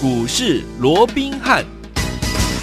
股市罗宾汉。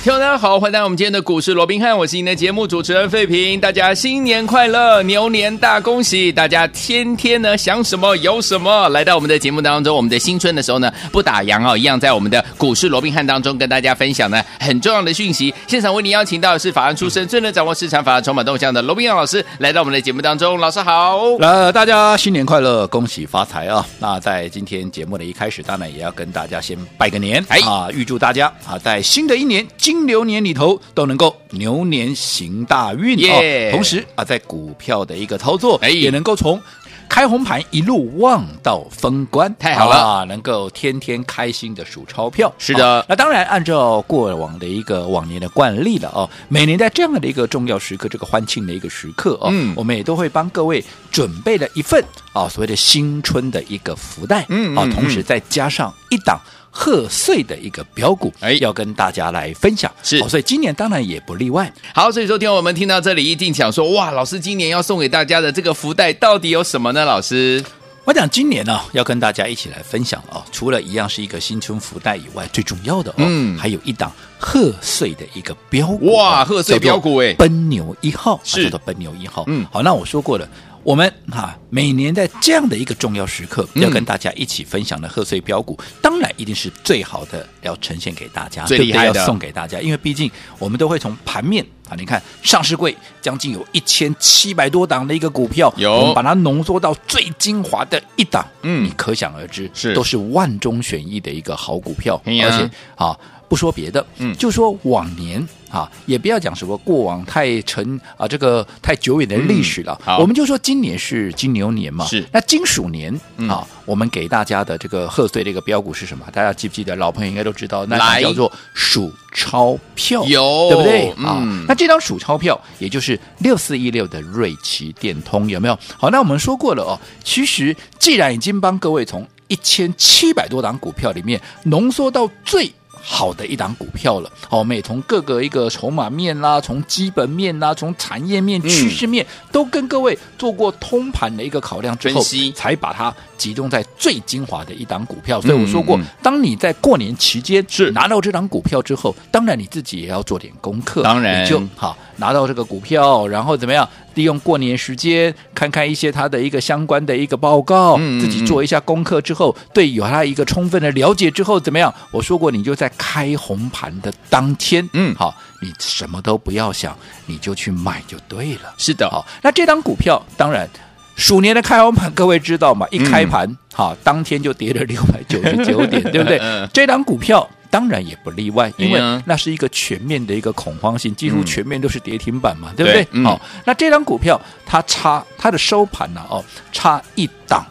听众大家好，欢迎来到我们今天的股市罗宾汉，我是您的节目主持人费平。大家新年快乐，牛年大恭喜！大家天天呢想什么有什么，来到我们的节目当中，我们的新春的时候呢不打烊哦，一样在我们的股市罗宾汉当中跟大家分享呢很重要的讯息。现场为您邀请到的是法案出身、最能掌握市场法案筹码动向的罗宾汉老师，来到我们的节目当中。老师好，呃，大家新年快乐，恭喜发财啊！那在今天节目的一开始，当然也要跟大家先拜个年，哎啊，预祝大家啊在新的一年金牛年里头都能够牛年行大运.哦，同时啊，在股票的一个操作，哎，也能够从开红盘一路望到封关，太好了，啊，能够天天开心的数钞票。是的，哦，那当然按照过往的一个往年的惯例了哦，每年在这样的一个重要时刻，这个欢庆的一个时刻哦，嗯，我们也都会帮各位准备了一份啊，哦，所谓的新春的一个福袋，嗯啊，哦，同时再加上一档。贺岁的一个标股，哎，要跟大家来分享，是、哦，所以今年当然也不例外。好，所以说听我们听到这里，一定想说，哇，老师今年要送给大家的这个福袋到底有什么呢？老师，我讲今年呢、哦，要跟大家一起来分享哦，除了一样是一个新春福袋以外，最重要的哦，嗯，还有一档贺岁的一个标股，哇，贺岁标股哎，奔牛一号是、啊、叫做奔牛一号，嗯，好，那我说过了。我们哈每年在这样的一个重要时刻，要跟大家一起分享的贺岁标股，当然一定是最好的，要呈现给大家，最厉害的。要送给大家。因为毕竟我们都会从盘面啊，你看上市柜将近有一千七百多档的一个股票，有。我们把它浓缩到最精华的一档，嗯，你可想而知，是。都是万中选一的一个好股票，而且啊。不说别的，嗯，就说往年啊，也不要讲什么过往太沉啊，这个太久远的历史了。嗯、我们就说今年是金牛年嘛，是那金鼠年啊、嗯，我们给大家的这个贺岁的一个标股是什么？大家记不记得？老朋友应该都知道，那叫做数钞票，有对不对？啊、嗯，那这张数钞票也就是六四一六的瑞奇电通有没有？好，那我们说过了哦。其实既然已经帮各位从一千七百多档股票里面浓缩到最好的一档股票了，好，我们也从各个一个筹码面啦，从基本面啦，从产业面、趋势面，都跟各位做过通盘的一个考量之后，才把它集中在最精华的一档股票。所以我说过，当你在过年期间是拿到这档股票之后，当然你自己也要做点功课，当然你就好。拿到这个股票，然后怎么样？利用过年时间看看一些它的一个相关的一个报告，嗯、自己做一下功课之后，对有它一个充分的了解之后，怎么样？我说过，你就在开红盘的当天，嗯，好，你什么都不要想，你就去买就对了。是的，好，那这张股票当然，鼠年的开红盘，各位知道吗？一开盘，嗯、好，当天就跌了六百九十九点，对不对？这档股票。当然也不例外，因为那是一个全面的一个恐慌性，几乎全面都是跌停板嘛，嗯、对不对？好、嗯哦，那这张股票它差它的收盘呢、啊？哦，差一档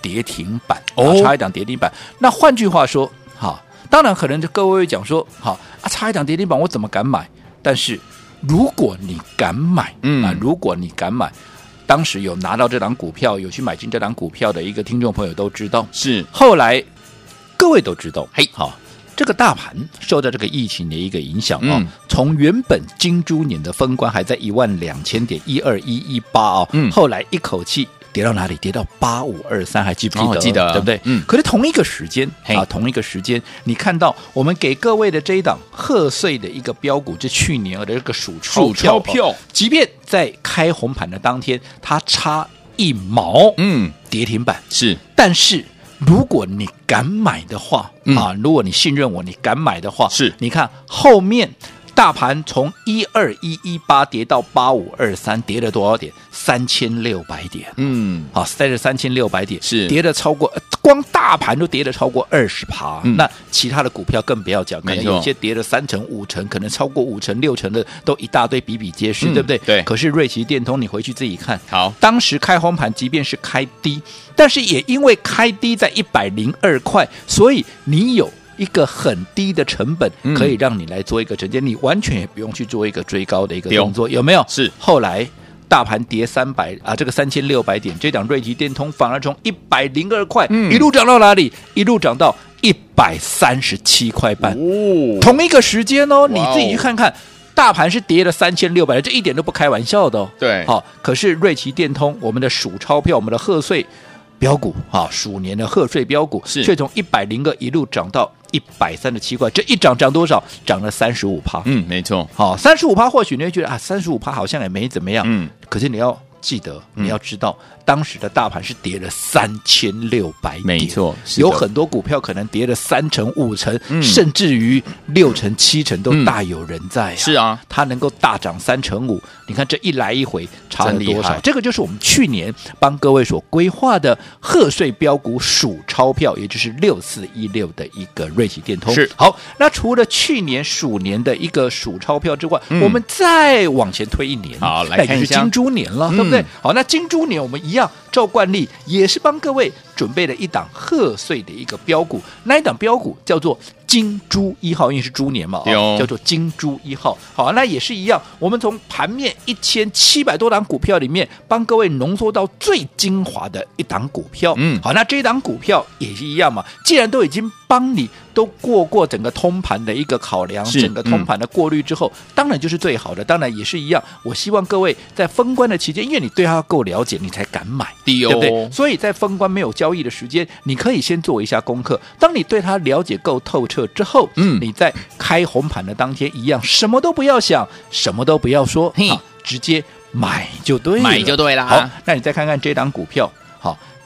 跌停板，哦，差一档跌停板。那换句话说，哈、哦，当然可能就各位会讲说，好、哦、啊，差一档跌停板，我怎么敢买？但是如果你敢买，嗯啊，如果你敢买，当时有拿到这档股票，有去买进这档股票的一个听众朋友都知道，是后来各位都知道，嘿，好、哦。这个大盘受到这个疫情的一个影响啊、哦嗯，从原本金猪年的封关还在一万两千点一二一一八啊，嗯，后来一口气跌到哪里？跌到八五二三，还记不记得？哦、记得，对不对？嗯。可是同一个时间啊，同一个时间，你看到我们给各位的这一档贺岁的一个标股，这去年的这个数钞票，票，即便在开红盘的当天，它差一毛，嗯，跌停板是，但是。如果你敢买的话，嗯、啊，如果你信任我，你敢买的话，是，你看后面大盘从一二一一八跌到八五二三，跌了多少点？三千六百点。嗯，好，在这三千六百点是跌了超过，光大盘都跌了超过二十趴。那其他的股票更不要讲，可能有些跌了三成、五成，可能超过五成、六成的都一大堆，比比皆是，嗯、对不对？对。可是瑞奇电通，你回去自己看，好，当时开红盘，即便是开低。但是也因为开低在一百零二块，所以你有一个很低的成本，可以让你来做一个承接，你完全也不用去做一个追高的一个动作，有没有？是。后来大盘跌三百啊，这个三千六百点，这档瑞奇电通反而从一百零二块一路涨到哪里？一路涨到一百三十七块半。哦，同一个时间哦，你自己去看看，大盘是跌了三千六百，这一点都不开玩笑的哦。对，好，可是瑞奇电通，我们的数钞票，我们的贺岁。标股啊，鼠年的贺岁标股，是却从一百零个一路涨到一百三十七块，这一涨涨多少？涨了三十五趴。嗯，没错。好，三十五趴，或许你会觉得啊，三十五趴好像也没怎么样。嗯，可是你要记得，你要知道。嗯当时的大盘是跌了三千六百点，没错，有很多股票可能跌了三成、五成，嗯、甚至于六成、七成都大有人在、啊嗯。是啊，它能够大涨三成五，你看这一来一回差了多少？这个就是我们去年帮各位所规划的贺岁标股数钞票，也就是六四一六的一个瑞奇电通。是。好，那除了去年鼠年的一个数钞票之外，嗯、我们再往前推一年，好来看一下。金猪年了，嗯、对不对？好，那金猪年我们一样。照惯例，也是帮各位准备了一档贺岁的一个标股，那一档标股叫做金猪一号，因为是猪年嘛，哦、叫做金猪一号。好，那也是一样，我们从盘面一千七百多档股票里面，帮各位浓缩到最精华的一档股票。嗯，好，那这一档股票也是一样嘛，既然都已经帮你都过过整个通盘的一个考量，整个通盘的过滤之后，嗯、当然就是最好的。当然也是一样，我希望各位在封关的期间，因为你对它够了解，你才敢买，对，对不对？所以在封关没有交易的时间，你可以先做一下功课。当你对它了解够透彻之后，嗯，你在开红盘的当天一样，什么都不要想，什么都不要说，啊、直接买就对了，买就对了。好，那你再看看这档股票，好。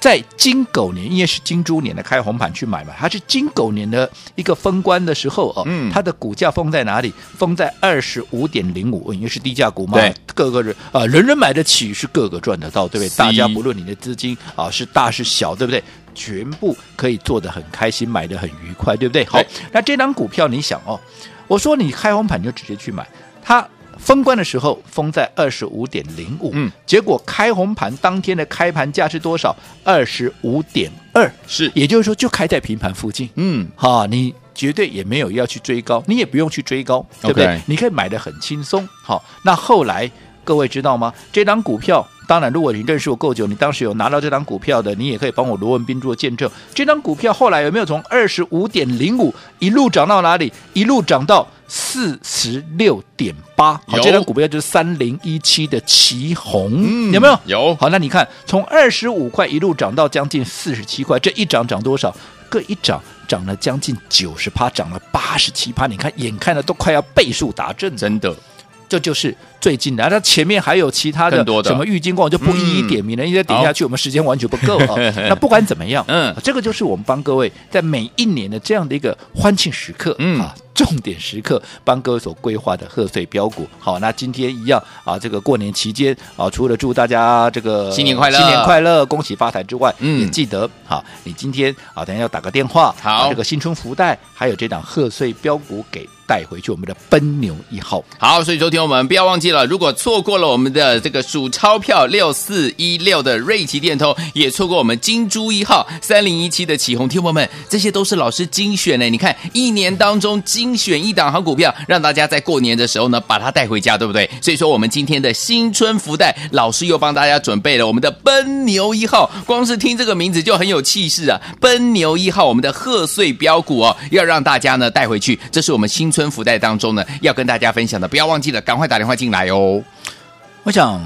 在金狗年，因为是金猪年的开红盘去买嘛，它是金狗年的一个封关的时候哦，嗯，它的股价封在哪里？封在二十五点零五，因为是低价股嘛，对，各个人啊、呃，人人买得起，是各个赚得到，对不对？大家不论你的资金啊是大是小，对不对？全部可以做得很开心，买得很愉快，对不对？好，那这张股票你想哦，我说你开红盘就直接去买它。封关的时候封在二十五点零五，嗯，结果开红盘当天的开盘价是多少？二十五点二，是，也就是说就开在平盘附近，嗯，哈，你绝对也没有要去追高，你也不用去追高，对不对？Okay. 你可以买的很轻松，好，那后来各位知道吗？这档股票，当然如果你认识我够久，你当时有拿到这档股票的，你也可以帮我罗文斌做见证。这档股票后来有没有从二十五点零五一路涨到哪里？一路涨到。四十六点八，好，这张股票就是三零一七的旗红，嗯，有没有？有。好，那你看，从二十五块一路涨到将近四十七块，这一涨涨多少？各一涨涨了将近九十趴，涨了八十七趴。你看，眼看的都快要倍数达阵，真的。这就是最近的，那前面还有其他的什么玉金光，我就不一一点名了，因为点下去我们时间完全不够啊。那不管怎么样，嗯，这个就是我们帮各位在每一年的这样的一个欢庆时刻，嗯啊。重点时刻，帮各位所规划的贺岁标股。好，那今天一样啊，这个过年期间啊，除了祝大家这个新年快乐、新年快乐、恭喜发财之外，嗯，也记得好，你今天啊，等下要打个电话，好，这个新春福袋，还有这档贺岁标股给带回去，我们的奔牛一号。好，所以昨天我们不要忘记了，如果错过了我们的这个数钞票六四一六的瑞奇电通，也错过我们金珠一号三零一七的启宏，听友们，这些都是老师精选的。你看一年当中精精选一档好股票，让大家在过年的时候呢，把它带回家，对不对？所以说，我们今天的新春福袋，老师又帮大家准备了我们的奔牛一号。光是听这个名字就很有气势啊！奔牛一号，我们的贺岁标股哦，要让大家呢带回去。这是我们新春福袋当中呢，要跟大家分享的，不要忘记了，赶快打电话进来哦。我想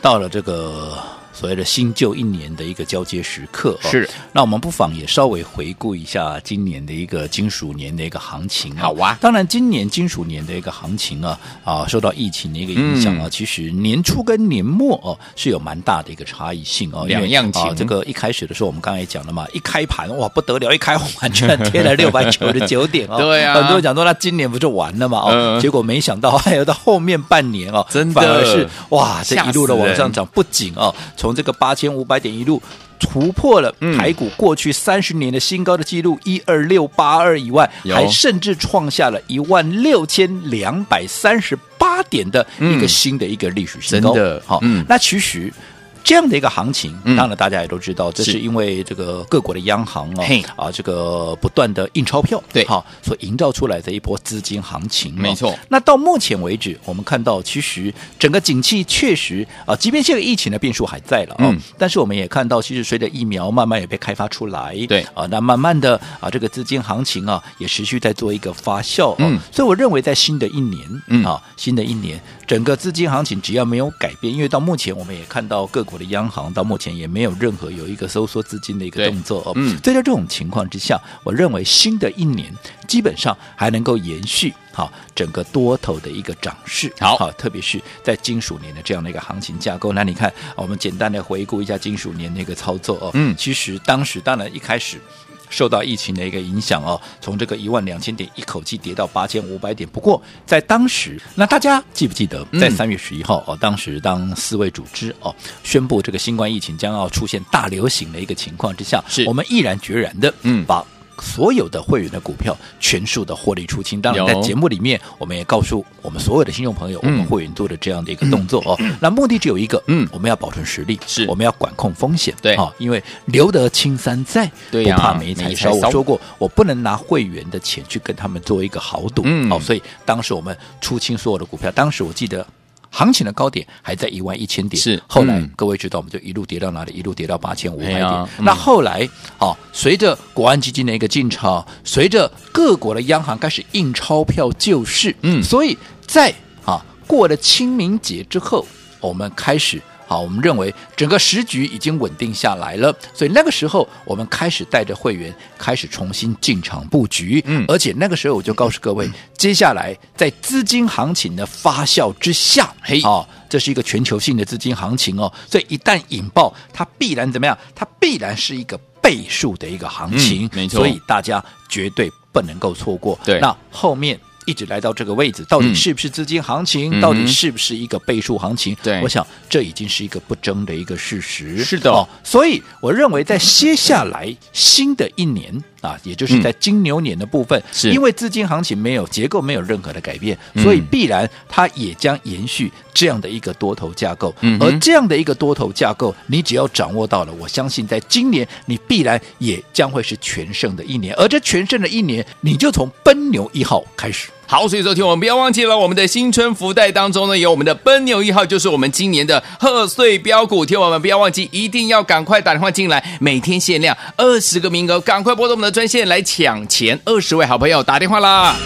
到了这个。所谓的新旧一年的一个交接时刻，是。那我们不妨也稍微回顾一下今年的一个金属年的一个行情。好啊，当然今年金属年的一个行情啊，啊，受到疫情的一个影响啊，其实年初跟年末哦是有蛮大的一个差异性哦。两样情。这个一开始的时候，我们刚才也讲了嘛，一开盘哇不得了，一开红盘居然贴了六百九十九点哦。对啊。很多人讲说那今年不就完了嘛？哦，结果没想到还有到后面半年哦，真的反而是哇，这一路的往上涨，不仅哦，从这个八千五。百点一路突破了台股过去三十年的新高的记录一二六八二以外，还甚至创下了一万六千两百三十八点的一个新的一个历史新高。真的，好，那其实。这样的一个行情，当然大家也都知道，嗯、这是。因为这个各国的央行哦，啊，这个不断的印钞票，对，好，所营造出来的一波资金行情，没错。那到目前为止，我们看到其实整个景气确实啊，即便现在疫情的变数还在了啊，嗯、但是我们也看到，其实随着疫苗慢慢也被开发出来，对。啊，那慢慢的啊，这个资金行情啊，也持续在做一个发酵，嗯，所以我认为在新的一年，嗯。啊，新的一年，整个资金行情只要没有改变，因为到目前我们也看到各。国的央行到目前也没有任何有一个收缩资金的一个动作哦。嗯，所以在这种情况之下，我认为新的一年基本上还能够延续好整个多头的一个涨势。好，好，特别是在金属年的这样的一个行情架构。那你看，我们简单的回顾一下金属年那个操作哦。嗯，其实当时当然一开始。受到疫情的一个影响哦，从这个一万两千点一口气跌到八千五百点。不过在当时，那大家记不记得，在三月十一号哦，当时当世卫组织哦宣布这个新冠疫情将要出现大流行的一个情况之下，是我们毅然决然的嗯把。所有的会员的股票全数的获利出清，当然在节目里面，我们也告诉我们所有的听众朋友，我们会员做的这样的一个动作哦。那目的只有一个，嗯，我们要保存实力，是。我们要管控风险，对。啊，因为留得青山在，不怕没柴烧。我说过，我不能拿会员的钱去跟他们做一个豪赌，嗯，哦，所以当时我们出清所有的股票，当时我记得。行情的高点还在一万一千点，是后来、嗯、各位知道，我们就一路跌到哪里？一路跌到八千五百点。那后来，哦，随着国安基金的一个进场，随着各国的央行开始印钞票救市，嗯，所以在啊过了清明节之后，我们开始。好，我们认为整个时局已经稳定下来了，所以那个时候我们开始带着会员开始重新进场布局，嗯，而且那个时候我就告诉各位，嗯、接下来在资金行情的发酵之下，嘿，哦，这是一个全球性的资金行情哦，所以一旦引爆，它必然怎么样？它必然是一个倍数的一个行情，嗯、没错，所以大家绝对不能够错过。对，那后面。一直来到这个位置，到底是不是资金行情？嗯、到底是不是一个倍数行情？对，我想这已经是一个不争的一个事实。是的、哦，所以我认为在接下来新的一年啊，也就是在金牛年的部分，因为资金行情没有结构没有任何的改变，所以必然它也将延续这样的一个多头架构。嗯，而这样的一个多头架构，你只要掌握到了，我相信在今年你必然也将会是全胜的一年。而这全胜的一年，你就从奔牛一号开始。好，所以说听我们不要忘记了，我们的新春福袋当中呢，有我们的奔牛一号，就是我们今年的贺岁标股。听我们不要忘记，一定要赶快打电话进来，每天限量二十个名额，赶快拨通我们的专线来抢前二十位好朋友打电话啦！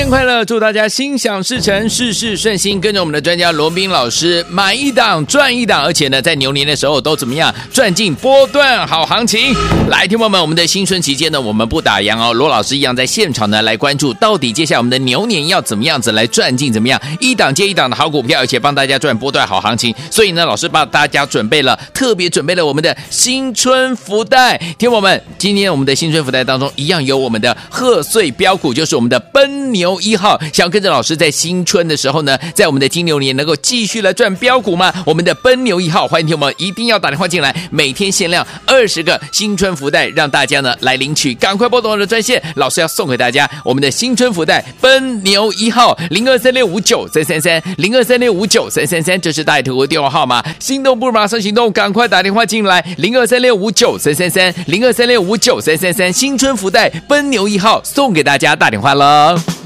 年快乐！祝大家心想事成，事事顺心。跟着我们的专家罗宾老师，买一档赚一档，而且呢，在牛年的时候都怎么样赚进波段好行情？来，听友们，我们的新春期间呢，我们不打烊哦。罗老师一样在现场呢，来关注到底接下来我们的牛年要怎么样子来赚进怎么样一档接一档的好股票，而且帮大家赚波段好行情。所以呢，老师帮大家准备了特别准备了我们的新春福袋。听友们，今天我们的新春福袋当中一样有我们的贺岁标股，就是我们的奔牛。一号想跟着老师在新春的时候呢，在我们的金牛年能够继续来赚标股吗？我们的奔牛一号，欢迎听我们一定要打电话进来，每天限量二十个新春福袋，让大家呢来领取，赶快拨通我的专线，老师要送给大家我们的新春福袋奔牛一号零二三六五九三三三零二三六五九三三三，这是大爱投顾电话号码，心动不如马上行动，赶快打电话进来零二三六五九三三三零二三六五九三三三，新春福袋奔牛一号送给大家，打电话了。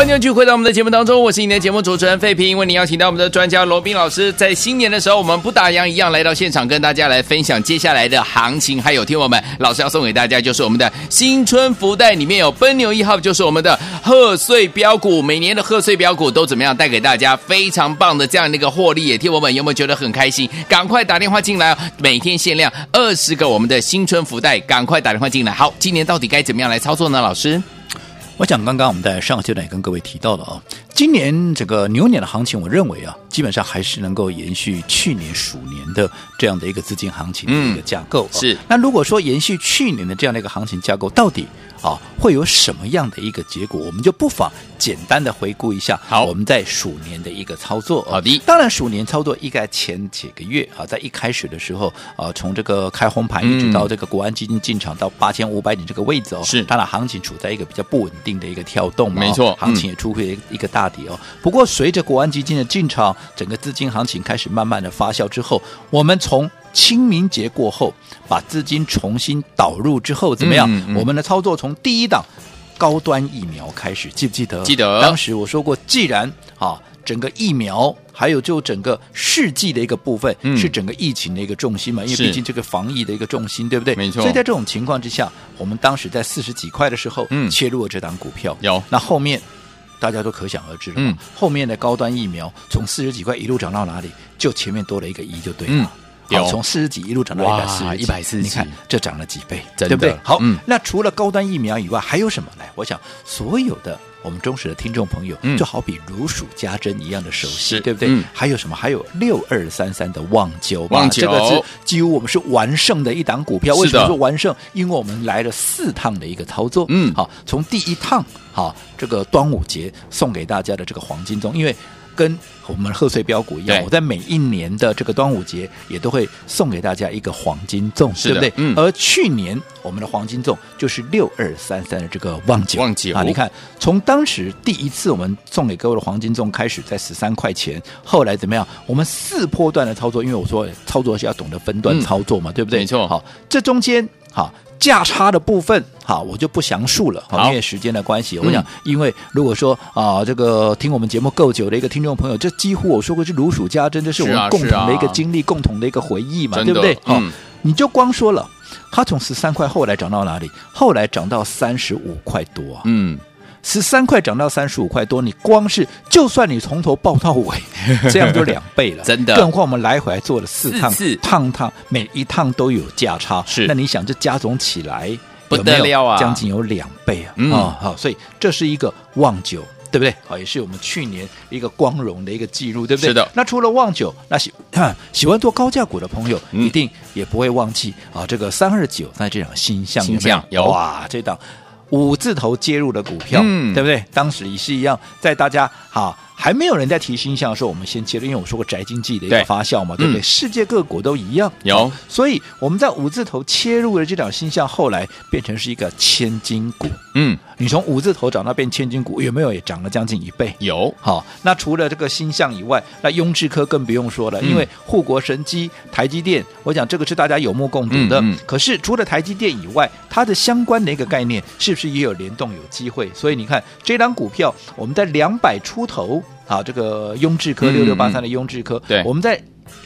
欢迎继续回到我们的节目当中，我是你的节目主持人费平，为您邀请到我们的专家罗宾老师，在新年的时候，我们不打烊一样来到现场，跟大家来分享接下来的行情，还有听我们老师要送给大家，就是我们的新春福袋，里面有奔牛一号，就是我们的贺岁标股，每年的贺岁标股都怎么样带给大家非常棒的这样的一个获利，也听我们有没有觉得很开心？赶快打电话进来，每天限量二十个我们的新春福袋，赶快打电话进来。好，今年到底该怎么样来操作呢？老师？我想刚刚我们在上个阶段也跟各位提到了啊，今年整个牛年的行情，我认为啊，基本上还是能够延续去年鼠年的这样的一个资金行情的一个架构。是，那如果说延续去年的这样的一个行情架构，到底？啊，会有什么样的一个结果？我们就不妨简单的回顾一下。好，我们在鼠年的一个操作。好的，当然鼠年操作应该前几个月啊，在一开始的时候啊，从这个开红盘一直到这个国安基金进场到八千五百点这个位置哦，是，当然行情处在一个比较不稳定的一个跳动嘛，没错，行情也出现一个大底哦。不过随着国安基金的进场，整个资金行情开始慢慢的发酵之后，我们从清明节过后，把资金重新导入之后，怎么样？嗯嗯、我们的操作从第一档高端疫苗开始，记不记得？记得。当时我说过，既然啊，整个疫苗还有就整个试剂的一个部分、嗯、是整个疫情的一个重心嘛，因为毕竟这个防疫的一个重心，对不对？没错。所以在这种情况之下，我们当时在四十几块的时候，嗯，切入了这档股票。有。那后面大家都可想而知了，嗯，后面的高端疫苗从四十几块一路涨到哪里？就前面多了一个一，就对了。嗯好，从四十几一路涨到一百四十，一百四，你看这涨了几倍，对不对？好，嗯，那除了高端疫苗以外，还有什么？呢，我想所有的我们忠实的听众朋友，嗯、就好比如数家珍一样的熟悉，对不对？嗯、还有什么？还有六二三三的旺九，旺九，这个是几乎我们是完胜的一档股票。为什么说完胜？因为我们来了四趟的一个操作，嗯，好，从第一趟，好，这个端午节送给大家的这个黄金钟，因为。跟我们贺岁标股一样，我在每一年的这个端午节也都会送给大家一个黄金粽，对不对？嗯。而去年我们的黄金粽就是六二三三的这个旺九，旺九啊！你看，从当时第一次我们送给各位的黄金粽开始，在十三块钱，后来怎么样？我们四波段的操作，因为我说操作是要懂得分段操作嘛，嗯、对不对？没错。好，这中间好。价差的部分，好，我就不详述了，好，因为时间的关系。我想，因为如果说啊，这个听我们节目够久的一个听众朋友，这几乎我说过是如数家珍，这是我们共同的一个经历，共同的一个回忆嘛，对不对？好，你就光说了，它从十三块后来涨到哪里？后来涨到三十五块多啊，嗯。十三块涨到三十五块多，你光是就算你从头抱到尾，这样就两倍了，真的。更何况我们来回还做了四趟，四趟趟每一趟都有价差，是。那你想这加总起来不得了啊，将近有两倍啊！啊、哦，好，所以这是一个旺九，对不对？好，也是我们去年一个光荣的一个记录，对不对？是的。那除了旺九，那喜 喜欢做高价股的朋友，一定也不会忘记啊，这个三二九在这档新象有没有？有哇，这档。五字头接入的股票，嗯，对不对？当时也是一样，在大家哈。还没有人在提新项的时候，我们先切入，因为我说过宅经济的一个发酵嘛，对，对不对？嗯、世界各国都一样，有，所以我们在五字头切入的这档新项，后来变成是一个千金股。嗯，你从五字头涨到变千金股，有没有也涨了将近一倍？有。好，那除了这个星象以外，那雍智科更不用说了，嗯、因为护国神机台积电，我讲这个是大家有目共睹的。嗯嗯、可是除了台积电以外，它的相关的一个概念，是不是也有联动有机会？所以你看这档股票，我们在两百出头。好，这个雍智科六六八三的雍智科，嗯、对，我们在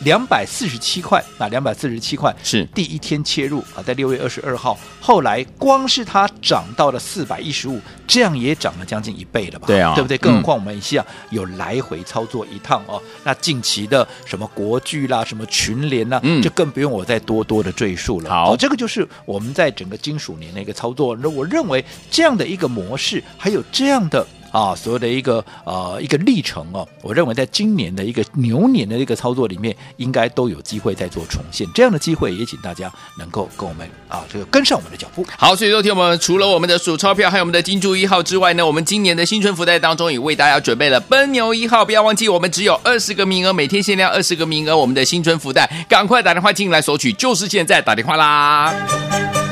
两百四十七块啊，两百四十七块是第一天切入啊，在六月二十二号，后来光是它涨到了四百一十五，这样也涨了将近一倍了吧？对啊，对不对？更何况我们一下有来回操作一趟哦。嗯、那近期的什么国巨啦，什么群联啦，嗯，就更不用我再多多的赘述了。好、哦，这个就是我们在整个金属年的一个操作。那我认为这样的一个模式，还有这样的。啊，所有的一个呃一个历程哦，我认为在今年的一个牛年的一个操作里面，应该都有机会再做重现。这样的机会也请大家能够跟我们啊这个跟上我们的脚步。好，所以昨天我们除了我们的数钞票，还有我们的金猪一号之外呢，我们今年的新春福袋当中也为大家准备了奔牛一号，不要忘记我们只有二十个名额，每天限量二十个名额，我们的新春福袋，赶快打电话进来索取，就是现在打电话啦。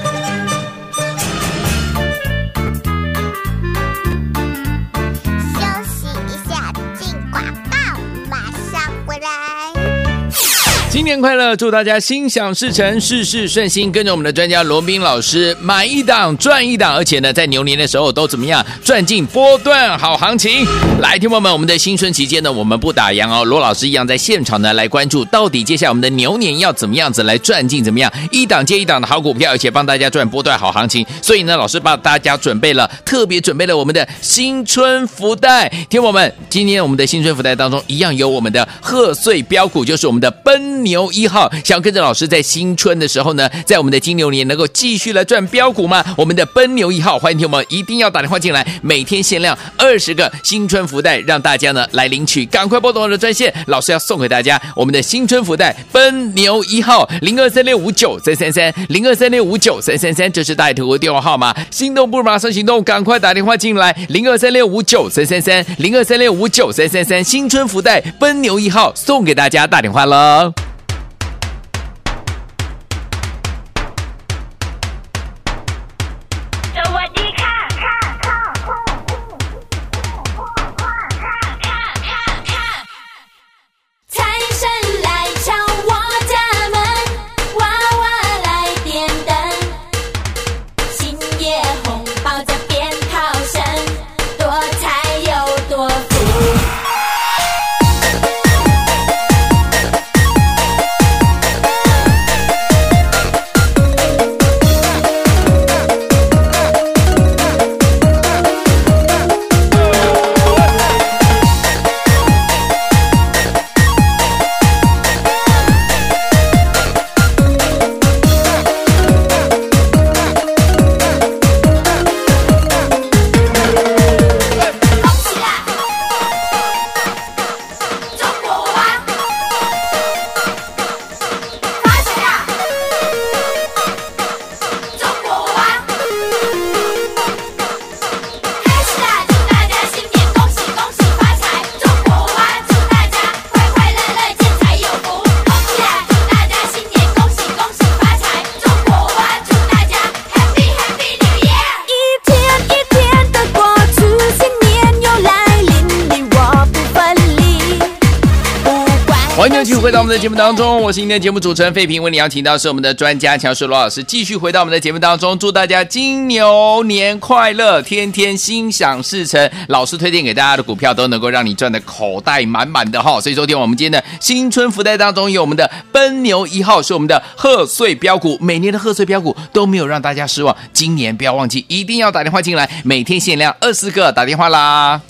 新年快乐，祝大家心想事成，事事顺心。跟着我们的专家罗宾老师，买一档赚一档，而且呢，在牛年的时候都怎么样赚进波段好行情。来，听友们，我们的新春期间呢，我们不打烊哦。罗老师一样在现场呢，来关注到底接下来我们的牛年要怎么样子来赚进怎么样一档接一档的好股票，而且帮大家赚波段好行情。所以呢，老师帮大家准备了特别准备了我们的新春福袋。听友们，今天我们的新春福袋当中一样有我们的贺岁标股，就是我们的奔。牛牛一号，想要跟着老师在新春的时候呢，在我们的金牛年能够继续来赚标股吗？我们的奔牛一号，欢迎听友们一定要打电话进来，每天限量二十个新春福袋，让大家呢来领取，赶快拨通我的专线，老师要送给大家我们的新春福袋奔牛一号零二三六五九三三三零二三六五九三三三，这是大爱投顾电话号码，心动不如马上行动，赶快打电话进来零二三六五九三三三零二三六五九三三三，新春福袋奔牛一号送给大家，打电话喽。我们的节目当中，我是今天的节目主持人费平，为你邀请到是我们的专家强势罗老师，继续回到我们的节目当中，祝大家金牛年快乐，天天心想事成。老师推荐给大家的股票都能够让你赚的口袋满满的哈，所以昨天我们今天的新春福袋当中有我们的奔牛一号，是我们的贺岁标股，每年的贺岁标股都没有让大家失望，今年不要忘记，一定要打电话进来，每天限量二十个，打电话啦。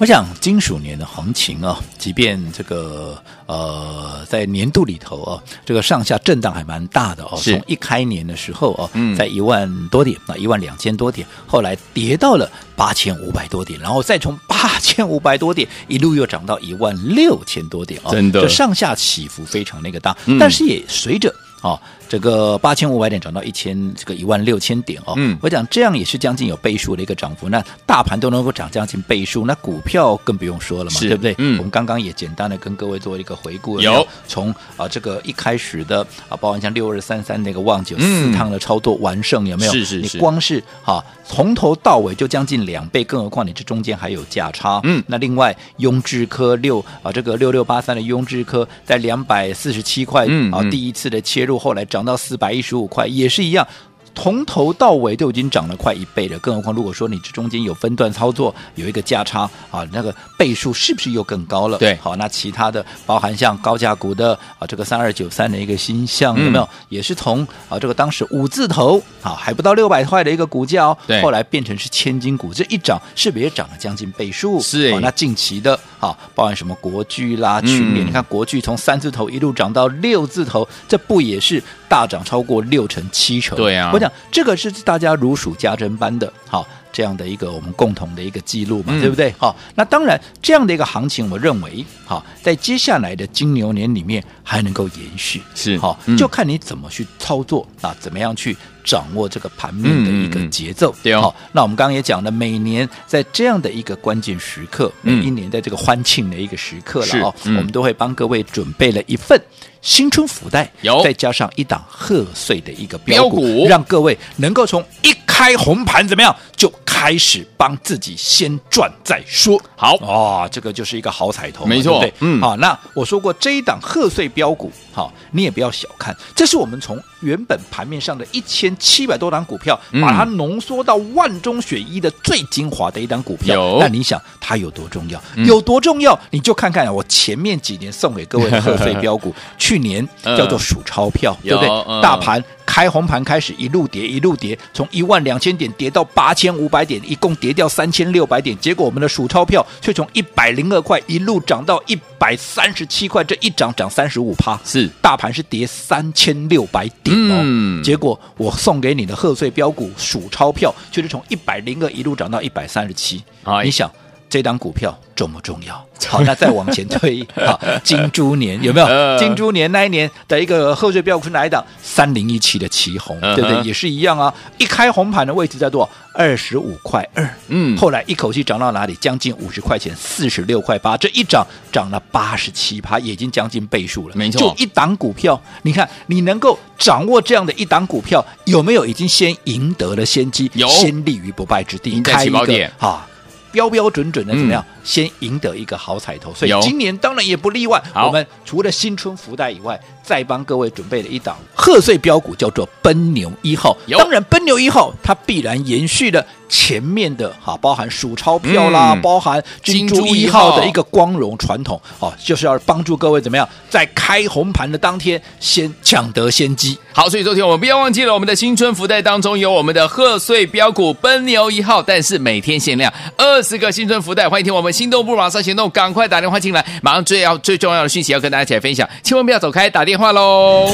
我想金属年的行情啊，即便这个呃在年度里头啊，这个上下震荡还蛮大的哦。是从一开年的时候哦，嗯，在一万多点啊，一万两千多点，后来跌到了八千五百多点，然后再从八千五百多点一路又涨到一万六千多点哦，真的，这上下起伏非常那个大，嗯、但是也随着啊。哦这个八千五百点涨到一千，这个一万六千点哦。嗯，我讲这样也是将近有倍数的一个涨幅。那大盘都能够涨将近倍数，那股票更不用说了嘛，对不对？嗯，我们刚刚也简单的跟各位做一个回顾，有，从啊这个一开始的啊，包含像六二三三那个旺九四趟的操作完胜，有没有？是是是。你光是哈从头到尾就将近两倍，更何况你这中间还有价差。嗯，那另外雍智科六啊这个六六八三的雍智科在两百四十七块嗯啊第一次的切入，后来涨。涨到四百一十五块也是一样。从头到尾都已经涨了快一倍了，更何况如果说你这中间有分段操作，有一个价差啊，那个倍数是不是又更高了？对，好，那其他的包含像高价股的啊，这个三二九三的一个新象有没有？嗯、也是从啊这个当时五字头啊还不到六百块的一个股价后来变成是千金股，这一涨是不是也涨了将近倍数？是，那近期的啊，包含什么国巨啦、群联、嗯，你看国巨从三字头一路涨到六字头，这不也是大涨超过六成七成？对啊。这个是大家如数家珍般的，好这样的一个我们共同的一个记录嘛，嗯、对不对？好，那当然这样的一个行情，我认为好在接下来的金牛年里面还能够延续，是好，就看你怎么去操作啊，怎么样去掌握这个盘面的一个节奏。对、嗯、好，那我们刚刚也讲了，每年在这样的一个关键时刻，嗯、每一年在这个欢庆的一个时刻了哦，嗯、我们都会帮各位准备了一份。新春福袋有，再加上一档贺岁的一个标股。让各位能够从一开红盘怎么样就开。始帮自己先赚再说。好哦，这个就是一个好彩头，没错，对对？嗯，好，那我说过这一档贺岁标股，好，你也不要小看，这是我们从原本盘面上的一千七百多档股票，嗯、把它浓缩到万中选一的最精华的一档股票。有那你想它有多重要？嗯、有多重要？你就看看我前面几年送给各位的贺岁 标股，去年叫做数钞票，嗯、对不对？嗯、大盘。开红盘开始一路跌一路跌，从一万两千点跌到八千五百点，一共跌掉三千六百点。结果我们的数钞票却从一百零二块一路涨到一百三十七块，这一涨涨三十五趴。是大盘是跌三千六百点哦。嗯、结果我送给你的贺岁标股数钞票，却是从一百零二一路涨到一百三十七。哎、你想这档股票重不重要？好，那再往前推，好，金猪年有没有？呃、金猪年那一年的一个贺岁标股是哪一档？三零一七的奇鋐，呃、对不对？也是一样啊。一开红盘的位置在多少？二十五块二。嗯，后来一口气涨到哪里？将近五十块钱，四十六块八。这一涨涨了八十七趴，也已经将近倍数了。没错，就一档股票，你看你能够掌握这样的一档股票，有没有已经先赢得了先机？有，先立于不败之地，开起跑点哈。标标准准的怎么样？嗯、先赢得一个好彩头，所以今年当然也不例外。我们除了新春福袋以外，再帮各位准备了一档贺岁标股，叫做奔牛一号。当然，奔牛一号它必然延续了前面的哈，包含数钞票啦，嗯、包含金猪一号的一个光荣传统哦，就是要帮助各位怎么样，在开红盘的当天先抢得先机。好，所以昨天我们不要忘记了，我们的新春福袋当中有我们的贺岁标股奔牛一号，但是每天限量二十个新春福袋，欢迎听我们心动不如马上行动，赶快打电话进来，马上最要最重要的讯息要跟大家一起来分享，千万不要走开，打电话话喽。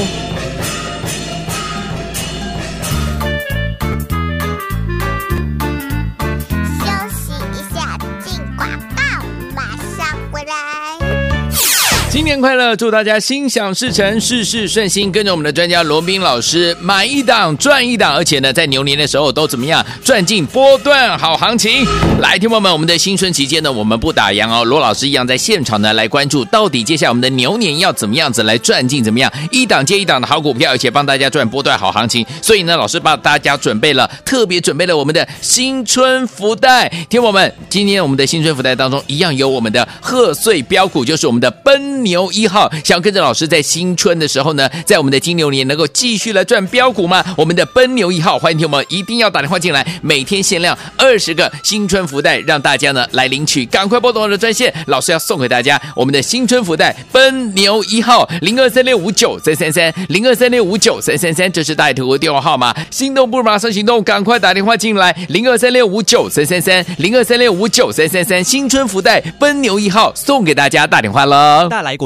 年快乐，祝大家心想事成，事事顺心。跟着我们的专家罗宾老师，买一档赚一档，而且呢，在牛年的时候都怎么样赚进波段好行情。来，听友们，我们的新春期间呢，我们不打烊哦。罗老师一样在现场呢，来关注到底接下来我们的牛年要怎么样子来赚进怎么样一档接一档的好股票，而且帮大家赚波段好行情。所以呢，老师帮大家准备了特别准备了我们的新春福袋。听友们，今天我们的新春福袋当中一样有我们的贺岁标股，就是我们的奔牛牛一号，想要跟着老师在新春的时候呢，在我们的金牛年能够继续来赚标股吗？我们的奔牛一号，欢迎听友们一定要打电话进来，每天限量二十个新春福袋，让大家呢来领取，赶快拨通我的专线，老师要送给大家我们的新春福袋奔牛一号零二三六五九三三三零二三六五九三三三，这是带图的电话号码，心动不如马上行动，赶快打电话进来零二三六五九三三三零二三六五九三三三，新春福袋奔牛一号送给大家，打电话了，大来。国